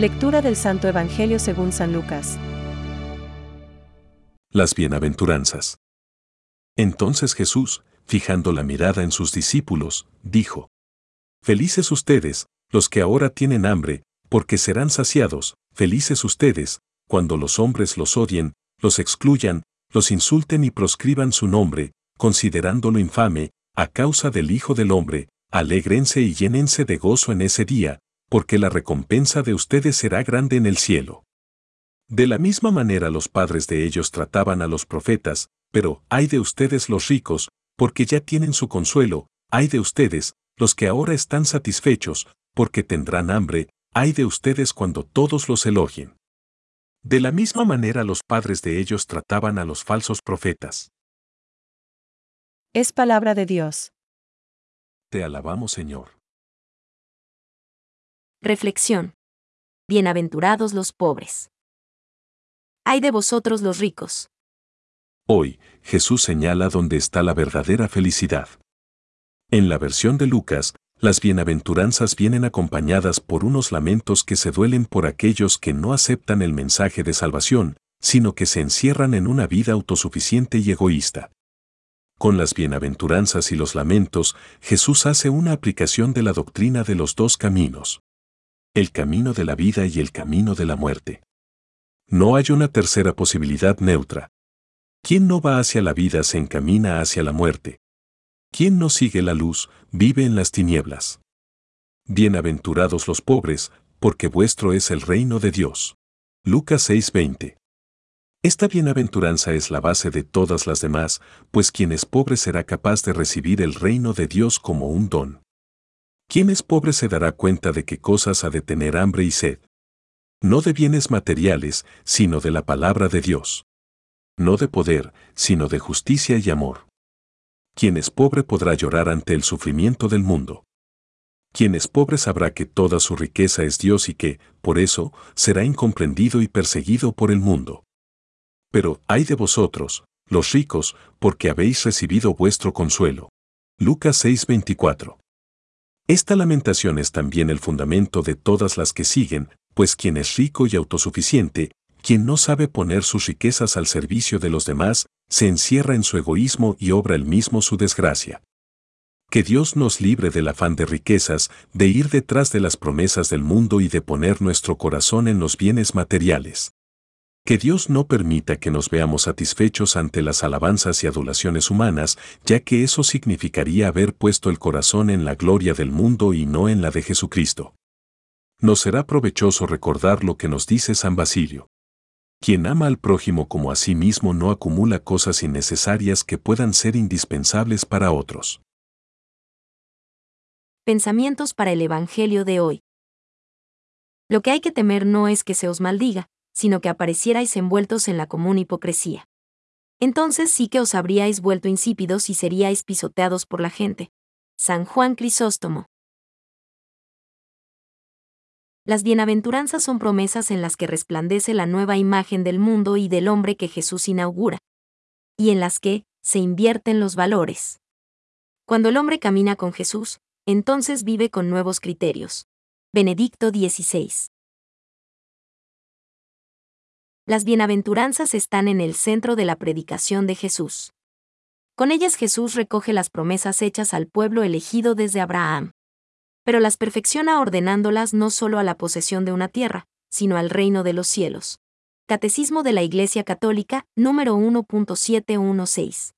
Lectura del Santo Evangelio según San Lucas. Las bienaventuranzas. Entonces Jesús, fijando la mirada en sus discípulos, dijo, Felices ustedes, los que ahora tienen hambre, porque serán saciados, felices ustedes, cuando los hombres los odien, los excluyan, los insulten y proscriban su nombre, considerándolo infame, a causa del Hijo del Hombre, alégrense y llénense de gozo en ese día, porque la recompensa de ustedes será grande en el cielo. De la misma manera los padres de ellos trataban a los profetas, pero ay de ustedes los ricos, porque ya tienen su consuelo, ay de ustedes, los que ahora están satisfechos, porque tendrán hambre, ay de ustedes cuando todos los elogien. De la misma manera los padres de ellos trataban a los falsos profetas. Es palabra de Dios. Te alabamos, Señor. Reflexión. Bienaventurados los pobres. Ay de vosotros los ricos. Hoy, Jesús señala dónde está la verdadera felicidad. En la versión de Lucas, las bienaventuranzas vienen acompañadas por unos lamentos que se duelen por aquellos que no aceptan el mensaje de salvación, sino que se encierran en una vida autosuficiente y egoísta. Con las bienaventuranzas y los lamentos, Jesús hace una aplicación de la doctrina de los dos caminos. El camino de la vida y el camino de la muerte. No hay una tercera posibilidad neutra. Quien no va hacia la vida se encamina hacia la muerte. Quien no sigue la luz, vive en las tinieblas. Bienaventurados los pobres, porque vuestro es el reino de Dios. Lucas 6:20. Esta bienaventuranza es la base de todas las demás, pues quien es pobre será capaz de recibir el reino de Dios como un don. Quien es pobre se dará cuenta de qué cosas ha de tener hambre y sed. No de bienes materiales, sino de la palabra de Dios. No de poder, sino de justicia y amor. Quien es pobre podrá llorar ante el sufrimiento del mundo. Quien es pobre sabrá que toda su riqueza es Dios y que, por eso, será incomprendido y perseguido por el mundo. Pero, ay de vosotros, los ricos, porque habéis recibido vuestro consuelo. Lucas 6:24. Esta lamentación es también el fundamento de todas las que siguen, pues quien es rico y autosuficiente, quien no sabe poner sus riquezas al servicio de los demás, se encierra en su egoísmo y obra el mismo su desgracia. Que Dios nos libre del afán de riquezas, de ir detrás de las promesas del mundo y de poner nuestro corazón en los bienes materiales. Que Dios no permita que nos veamos satisfechos ante las alabanzas y adulaciones humanas, ya que eso significaría haber puesto el corazón en la gloria del mundo y no en la de Jesucristo. Nos será provechoso recordar lo que nos dice San Basilio. Quien ama al prójimo como a sí mismo no acumula cosas innecesarias que puedan ser indispensables para otros. Pensamientos para el Evangelio de hoy. Lo que hay que temer no es que se os maldiga, sino que aparecierais envueltos en la común hipocresía. Entonces sí que os habríais vuelto insípidos y seríais pisoteados por la gente. San Juan Crisóstomo. Las bienaventuranzas son promesas en las que resplandece la nueva imagen del mundo y del hombre que Jesús inaugura, y en las que se invierten los valores. Cuando el hombre camina con Jesús, entonces vive con nuevos criterios. Benedicto XVI. Las bienaventuranzas están en el centro de la predicación de Jesús. Con ellas Jesús recoge las promesas hechas al pueblo elegido desde Abraham pero las perfecciona ordenándolas no solo a la posesión de una tierra, sino al reino de los cielos. Catecismo de la Iglesia Católica, número 1.716.